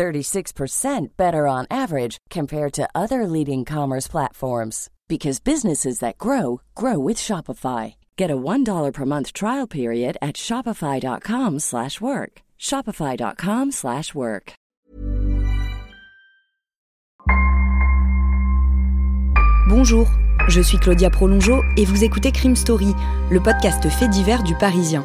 36% better on average compared to other leading commerce platforms because businesses that grow grow with Shopify. Get a $1 per month trial period at shopify.com/work. shopify.com/work. Bonjour, je suis Claudia Prolongeau et vous écoutez Crime Story, le podcast fait divers du Parisien.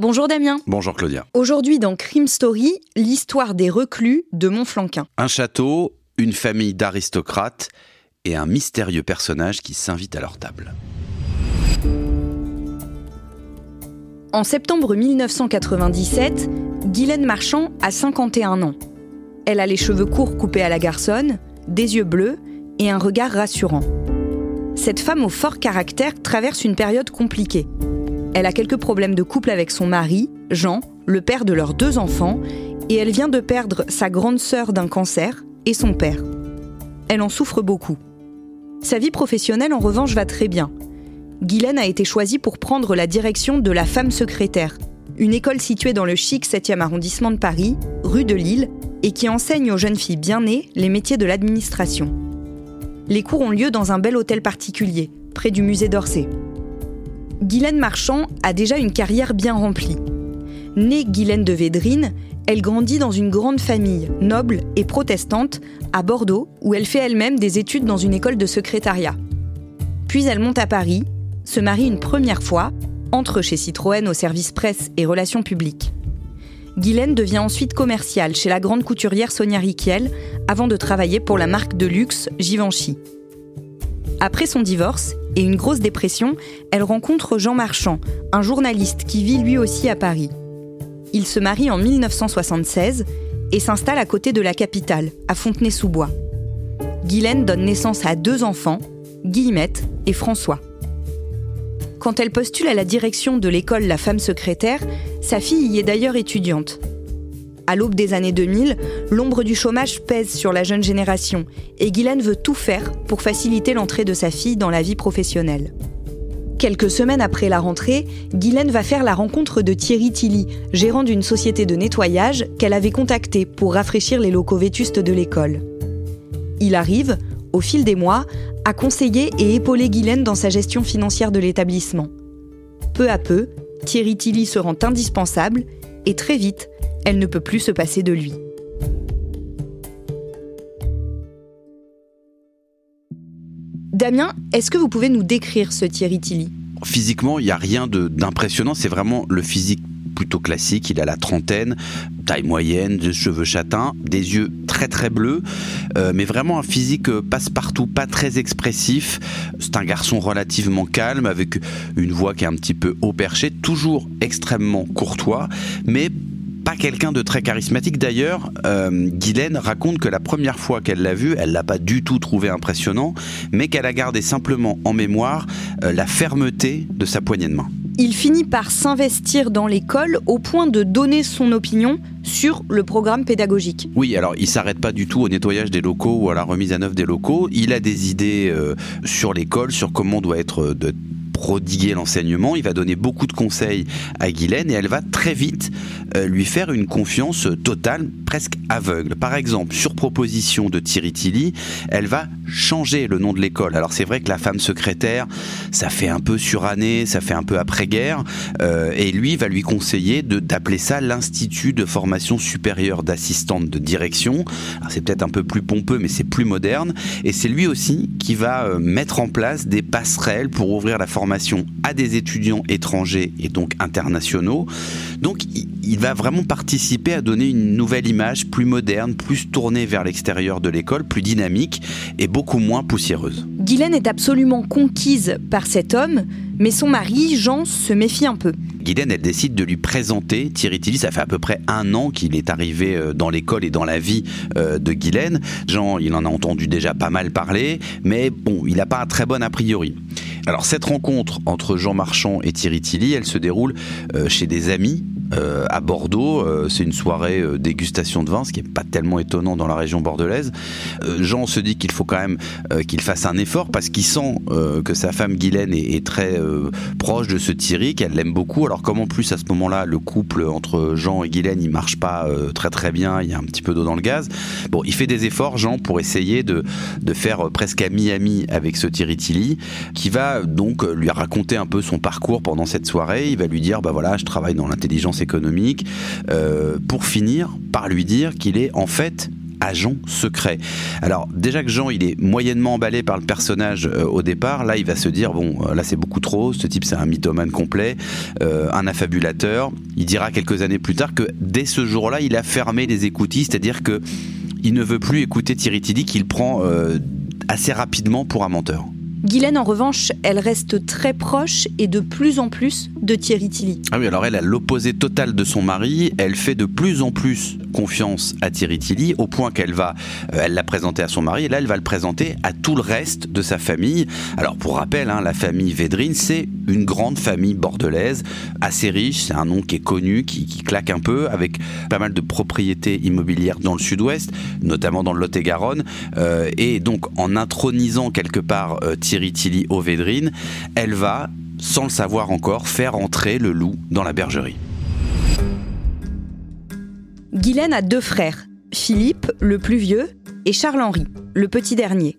Bonjour Damien. Bonjour Claudia. Aujourd'hui dans Crime Story, l'histoire des reclus de Montflanquin. Un château, une famille d'aristocrates et un mystérieux personnage qui s'invite à leur table. En septembre 1997, Guylaine Marchand a 51 ans. Elle a les cheveux courts coupés à la garçonne, des yeux bleus et un regard rassurant. Cette femme au fort caractère traverse une période compliquée. Elle a quelques problèmes de couple avec son mari, Jean, le père de leurs deux enfants, et elle vient de perdre sa grande sœur d'un cancer et son père. Elle en souffre beaucoup. Sa vie professionnelle, en revanche, va très bien. Guylaine a été choisie pour prendre la direction de la Femme Secrétaire, une école située dans le chic 7e arrondissement de Paris, rue de Lille, et qui enseigne aux jeunes filles bien nées les métiers de l'administration. Les cours ont lieu dans un bel hôtel particulier, près du musée d'Orsay. Guylaine Marchand a déjà une carrière bien remplie. Née Guylaine de Védrine, elle grandit dans une grande famille, noble et protestante, à Bordeaux, où elle fait elle-même des études dans une école de secrétariat. Puis elle monte à Paris, se marie une première fois, entre chez Citroën au service presse et relations publiques. Guylaine devient ensuite commerciale chez la grande couturière Sonia Riquiel, avant de travailler pour la marque de luxe Givenchy. Après son divorce et une grosse dépression, elle rencontre Jean Marchand, un journaliste qui vit lui aussi à Paris. Ils se marient en 1976 et s'installent à côté de la capitale, à Fontenay-sous-Bois. Guylaine donne naissance à deux enfants, Guillemette et François. Quand elle postule à la direction de l'école La Femme Secrétaire, sa fille y est d'ailleurs étudiante. À l'aube des années 2000, l'ombre du chômage pèse sur la jeune génération et Guylaine veut tout faire pour faciliter l'entrée de sa fille dans la vie professionnelle. Quelques semaines après la rentrée, Guylaine va faire la rencontre de Thierry Tilly, gérant d'une société de nettoyage qu'elle avait contacté pour rafraîchir les locaux vétustes de l'école. Il arrive, au fil des mois, à conseiller et épauler Guylaine dans sa gestion financière de l'établissement. Peu à peu, Thierry Tilly se rend indispensable et très vite, elle ne peut plus se passer de lui. Damien, est-ce que vous pouvez nous décrire ce Thierry Tilly? Physiquement, il n'y a rien d'impressionnant, c'est vraiment le physique plutôt classique. Il a la trentaine, taille moyenne, des cheveux châtains, des yeux très très bleus, euh, mais vraiment un physique euh, passe-partout, pas très expressif. C'est un garçon relativement calme, avec une voix qui est un petit peu haut perché, toujours extrêmement courtois, mais pas quelqu'un de très charismatique. D'ailleurs, euh, Guylaine raconte que la première fois qu'elle l'a vu, elle l'a pas du tout trouvé impressionnant, mais qu'elle a gardé simplement en mémoire euh, la fermeté de sa poignée de main. Il finit par s'investir dans l'école au point de donner son opinion sur le programme pédagogique. Oui, alors il s'arrête pas du tout au nettoyage des locaux ou à la remise à neuf des locaux. Il a des idées euh, sur l'école, sur comment doit être euh, prodiguer l'enseignement. Il va donner beaucoup de conseils à Guylaine et elle va très vite euh, lui faire une confiance totale, presque aveugle. Par exemple, sur proposition de Thierry Tilly, elle va changer le nom de l'école. Alors c'est vrai que la femme secrétaire, ça fait un peu suranné, ça fait un peu après-guerre, euh, et lui va lui conseiller d'appeler ça l'Institut de formation supérieure d'assistante de direction. C'est peut-être un peu plus pompeux, mais c'est plus moderne, et c'est lui aussi qui va euh, mettre en place des passerelles pour ouvrir la formation à des étudiants étrangers et donc internationaux. Donc il va vraiment participer à donner une nouvelle image plus moderne, plus tournée vers l'extérieur de l'école, plus dynamique et beaucoup moins poussiéreuse. Guylaine est absolument conquise par cet homme, mais son mari, Jean, se méfie un peu. Guylaine, elle décide de lui présenter Thierry Tilly. Ça fait à peu près un an qu'il est arrivé euh, dans l'école et dans la vie euh, de Guylaine. Jean, il en a entendu déjà pas mal parler, mais bon, il n'a pas un très bon a priori. Alors cette rencontre entre Jean Marchand et Thierry Tilly, elle se déroule euh, chez des amis euh, à Bordeaux. Euh, c'est une soirée euh, dégustation de vin, ce qui n'est pas tellement étonnant dans la région bordelaise. Jean se dit qu'il faut quand même qu'il fasse un effort parce qu'il sent que sa femme Guylaine est, très proche de ce Thierry, qu'elle l'aime beaucoup. Alors comme en plus à ce moment-là, le couple entre Jean et Guylaine, il marche pas très très bien, il y a un petit peu d'eau dans le gaz. Bon, il fait des efforts, Jean, pour essayer de, de faire presque ami-ami avec ce Thierry Tilly, qui va donc lui raconter un peu son parcours pendant cette soirée. Il va lui dire, bah voilà, je travaille dans l'intelligence euh, pour finir par lui dire qu'il est en fait agent secret. Alors déjà que Jean il est moyennement emballé par le personnage euh, au départ, là il va se dire bon euh, là c'est beaucoup trop, ce type c'est un mythomane complet, un affabulateur. Il dira quelques années plus tard que dès ce jour-là il a fermé les écoutilles, c'est-à-dire que il ne veut plus écouter Thierry Tilly qu'il prend assez rapidement pour un menteur. Guylaine, en revanche, elle reste très proche et de plus en plus de Thierry Tilly. Ah oui, alors elle a l'opposé total de son mari. Elle fait de plus en plus confiance à Thierry Tilly au point qu'elle va, euh, elle l'a présenté à son mari et là elle va le présenter à tout le reste de sa famille. Alors pour rappel, hein, la famille Védrine, c'est une grande famille bordelaise, assez riche. C'est un nom qui est connu, qui, claque un peu, avec pas mal de propriétés immobilières dans le sud-ouest, notamment dans le Lot-et-Garonne. Euh, et donc en intronisant quelque part euh, Thierry Tilly au Védrine, elle va, sans le savoir encore, faire entrer le loup dans la bergerie. Guylaine a deux frères, Philippe, le plus vieux, et Charles-Henri, le petit dernier.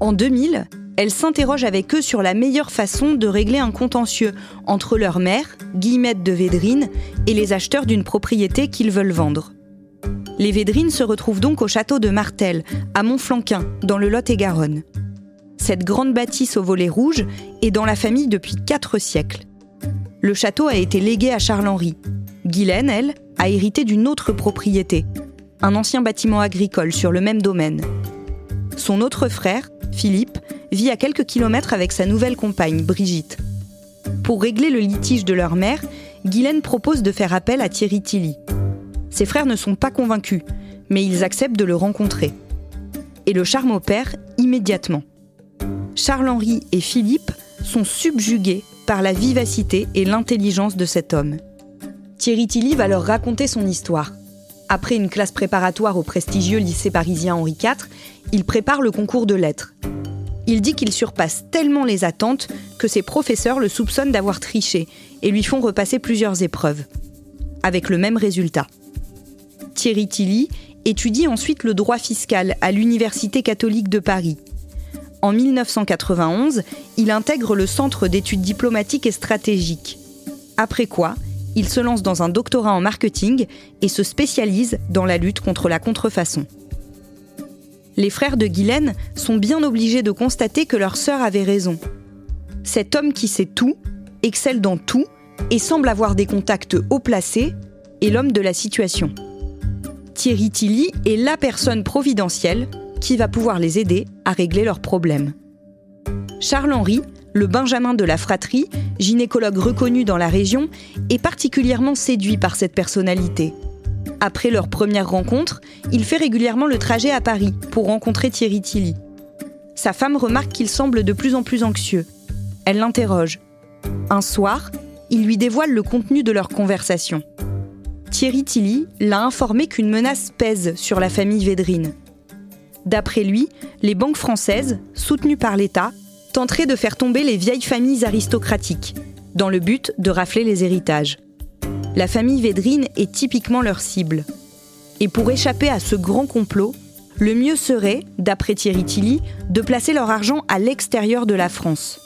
En 2000, elle s'interroge avec eux sur la meilleure façon de régler un contentieux entre leur mère, Guillemette de Védrine, et les acheteurs d'une propriété qu'ils veulent vendre. Les Védrines se retrouvent donc au château de Martel, à Montflanquin, dans le Lot-et-Garonne. Cette grande bâtisse au volet rouge est dans la famille depuis quatre siècles. Le château a été légué à Charles-Henri. Guylaine, elle, a hérité d'une autre propriété, un ancien bâtiment agricole sur le même domaine. Son autre frère, Philippe, vit à quelques kilomètres avec sa nouvelle compagne, Brigitte. Pour régler le litige de leur mère, Guylaine propose de faire appel à Thierry Tilly. Ses frères ne sont pas convaincus, mais ils acceptent de le rencontrer. Et le charme opère immédiatement. Charles-Henri et Philippe sont subjugués par la vivacité et l'intelligence de cet homme. Thierry Tilly va leur raconter son histoire. Après une classe préparatoire au prestigieux lycée parisien Henri IV, il prépare le concours de lettres. Il dit qu'il surpasse tellement les attentes que ses professeurs le soupçonnent d'avoir triché et lui font repasser plusieurs épreuves. Avec le même résultat. Thierry Tilly étudie ensuite le droit fiscal à l'Université catholique de Paris en 1991, il intègre le Centre d'études diplomatiques et stratégiques. Après quoi, il se lance dans un doctorat en marketing et se spécialise dans la lutte contre la contrefaçon. Les frères de Guylaine sont bien obligés de constater que leur sœur avait raison. Cet homme qui sait tout, excelle dans tout et semble avoir des contacts haut placés est l'homme de la situation. Thierry Tilly est la personne providentielle qui va pouvoir les aider à régler leurs problèmes. Charles-Henri, le Benjamin de la fratrie, gynécologue reconnu dans la région, est particulièrement séduit par cette personnalité. Après leur première rencontre, il fait régulièrement le trajet à Paris pour rencontrer Thierry Tilly. Sa femme remarque qu'il semble de plus en plus anxieux. Elle l'interroge. Un soir, il lui dévoile le contenu de leur conversation. Thierry Tilly l'a informé qu'une menace pèse sur la famille Védrine. D'après lui, les banques françaises, soutenues par l'État, tenteraient de faire tomber les vieilles familles aristocratiques, dans le but de rafler les héritages. La famille Védrine est typiquement leur cible. Et pour échapper à ce grand complot, le mieux serait, d'après Thierry Tilly, de placer leur argent à l'extérieur de la France.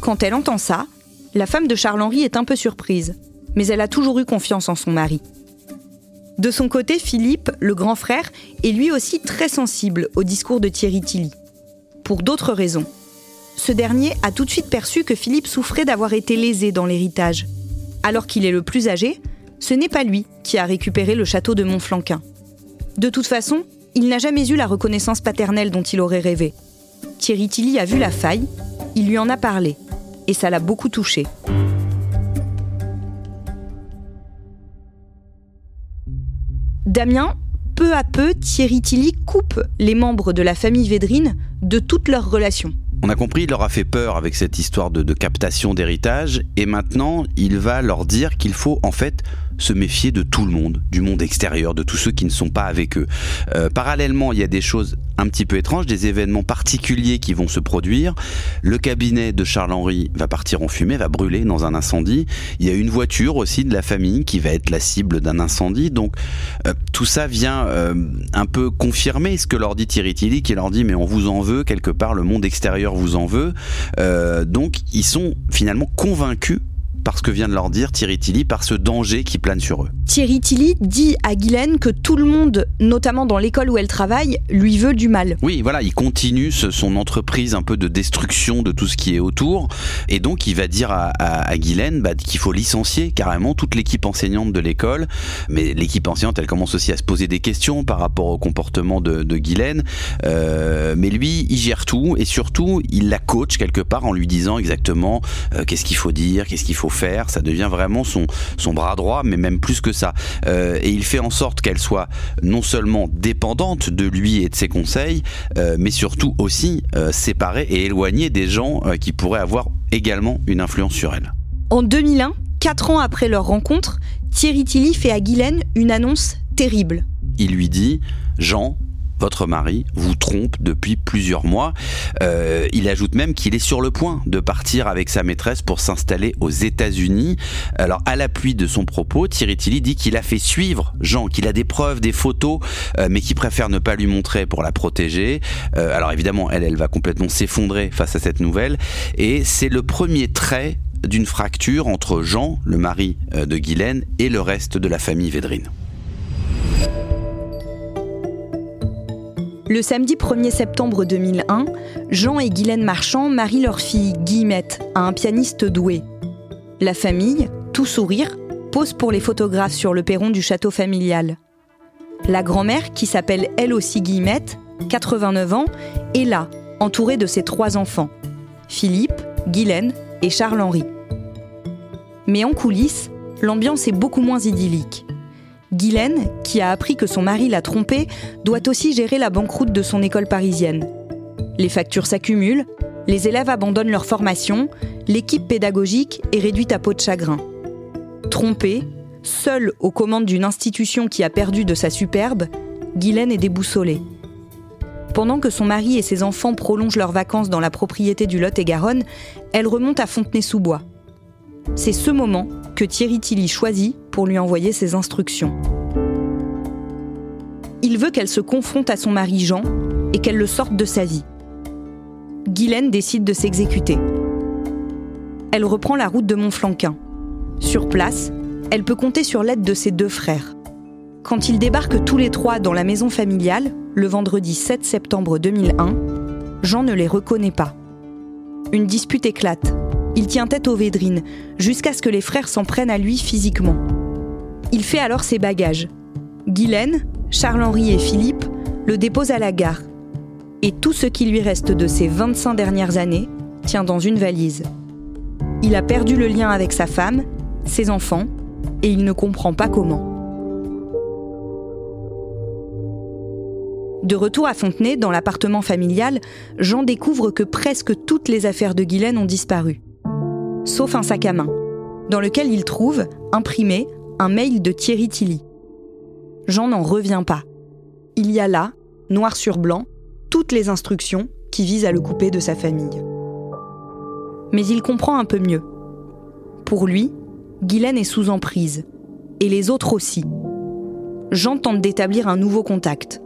Quand elle entend ça, la femme de Charles-Henri est un peu surprise, mais elle a toujours eu confiance en son mari. De son côté, Philippe, le grand frère, est lui aussi très sensible au discours de Thierry Tilly. Pour d'autres raisons. Ce dernier a tout de suite perçu que Philippe souffrait d'avoir été lésé dans l'héritage. Alors qu'il est le plus âgé, ce n'est pas lui qui a récupéré le château de Montflanquin. De toute façon, il n'a jamais eu la reconnaissance paternelle dont il aurait rêvé. Thierry Tilly a vu la faille, il lui en a parlé, et ça l'a beaucoup touché. Damien, peu à peu, Thierry Tilly coupe les membres de la famille Védrine de toutes leurs relations. On a compris, il leur a fait peur avec cette histoire de, de captation d'héritage, et maintenant il va leur dire qu'il faut en fait se méfier de tout le monde, du monde extérieur, de tous ceux qui ne sont pas avec eux. Euh, parallèlement, il y a des choses un petit peu étranges, des événements particuliers qui vont se produire. Le cabinet de Charles-Henri va partir en fumée, va brûler dans un incendie. Il y a une voiture aussi de la famille qui va être la cible d'un incendie. Donc euh, tout ça vient euh, un peu confirmer ce que leur dit Thierry Tilly, qui leur dit mais on vous en veut, quelque part le monde extérieur vous en veut. donc ils sont finalement convaincus par ce que vient de leur dire Thierry Tilly, par ce danger qui plane sur eux. Thierry Tilly dit à Guylaine que tout le monde, notamment dans l'école où elle travaille, lui veut du mal. Oui, voilà, il continue son entreprise un peu de destruction de tout ce qui est autour. Et donc, il va dire à, à, Guylaine bah, qu'il faut licencier carrément toute l'équipe enseignante de l'école. Mais l'équipe enseignante, elle commence aussi à se poser des questions par rapport au comportement de, de Guylaine. Euh, mais lui, il gère tout et surtout, il la coach quelque part en lui disant exactement euh, qu'est-ce qu'il faut dire, qu'est-ce qu'il faut faire. Ça devient vraiment son, son bras droit, mais même plus que ça. Euh, et il fait en sorte qu'elle soit non seulement dépendante de lui et de ses conseils, euh, mais surtout aussi euh, séparée et éloignée des gens qui pourraient avoir également une influence sur elle. En 2001, quatre ans après leur rencontre, Thierry Tilly fait à Guylaine une annonce terrible. Il lui dit Jean, votre mari vous trompe depuis plusieurs mois. Euh, il ajoute même qu'il est sur le point de partir avec sa maîtresse pour s'installer aux États-Unis. Alors, à l'appui de son propos, Thierry Tilly dit qu'il a fait suivre Jean, qu'il a des preuves, des photos, euh, mais qu'il préfère ne pas lui montrer pour la protéger. Euh, alors évidemment, elle, elle va complètement s'effondrer face à cette nouvelle. Et c'est le premier trait d'une fracture entre Jean, le mari de Guylaine, et le reste de la famille Védrine. Le samedi 1er septembre 2001, Jean et Guylaine Marchand marient leur fille Guillemette à un pianiste doué. La famille, tout sourire, pose pour les photographes sur le perron du château familial. La grand-mère, qui s'appelle elle aussi Guillemette, 89 ans, est là, entourée de ses trois enfants, Philippe, Guylaine et Charles-Henri. Mais en coulisses, l'ambiance est beaucoup moins idyllique. Guylaine, qui a appris que son mari l'a trompée, doit aussi gérer la banqueroute de son école parisienne. Les factures s'accumulent, les élèves abandonnent leur formation, l'équipe pédagogique est réduite à peau de chagrin. Trompée, seule aux commandes d'une institution qui a perdu de sa superbe, Guylaine est déboussolée. Pendant que son mari et ses enfants prolongent leurs vacances dans la propriété du Lot-et-Garonne, elle remonte à Fontenay-sous-Bois. C'est ce moment que Thierry Tilly choisit pour lui envoyer ses instructions. Il veut qu'elle se confronte à son mari Jean et qu'elle le sorte de sa vie. Guylaine décide de s'exécuter. Elle reprend la route de Montflanquin. Sur place, elle peut compter sur l'aide de ses deux frères. Quand ils débarquent tous les trois dans la maison familiale, le vendredi 7 septembre 2001, Jean ne les reconnaît pas. Une dispute éclate il tient tête aux Védrines, jusqu'à ce que les frères s'en prennent à lui physiquement. Il fait alors ses bagages. Guylaine, Charles-Henri et Philippe le déposent à la gare. Et tout ce qui lui reste de ses 25 dernières années tient dans une valise. Il a perdu le lien avec sa femme, ses enfants, et il ne comprend pas comment. De retour à Fontenay, dans l'appartement familial, Jean découvre que presque toutes les affaires de Guylaine ont disparu sauf un sac à main, dans lequel il trouve, imprimé, un mail de Thierry Tilly. Jean n'en revient pas. Il y a là, noir sur blanc, toutes les instructions qui visent à le couper de sa famille. Mais il comprend un peu mieux. Pour lui, Guylaine est sous emprise, et les autres aussi. Jean tente d'établir un nouveau contact.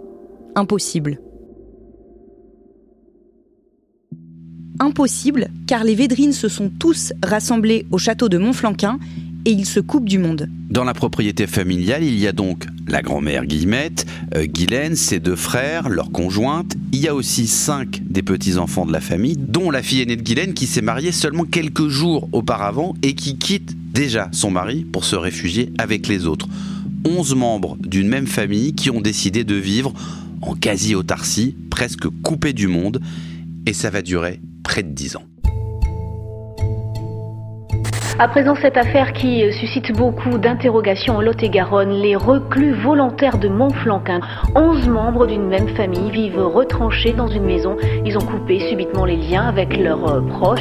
impossible. Impossible car les Védrines se sont tous rassemblés au château de Montflanquin et ils se coupent du monde. Dans la propriété familiale, il y a donc la grand-mère Guillemette, euh, Guylaine, ses deux frères, leurs conjointes. Il y a aussi cinq des petits-enfants de la famille, dont la fille aînée de Guylaine qui s'est mariée seulement quelques jours auparavant et qui quitte déjà son mari pour se réfugier avec les autres. Onze membres d'une même famille qui ont décidé de vivre en quasi-autarcie, presque coupés du monde, et ça va durer près de dix ans. À présent, cette affaire qui suscite beaucoup d'interrogations en Lot-et-Garonne, les reclus volontaires de Montflanquin. Onze membres d'une même famille vivent retranchés dans une maison. Ils ont coupé subitement les liens avec leurs euh, proches.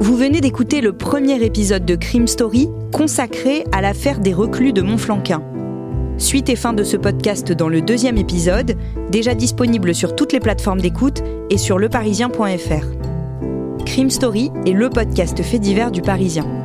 Vous venez d'écouter le premier épisode de Crime Story consacré à l'affaire des reclus de Montflanquin. Suite et fin de ce podcast dans le deuxième épisode, déjà disponible sur toutes les plateformes d'écoute et sur leparisien.fr. Crime Story est le podcast fait divers du Parisien.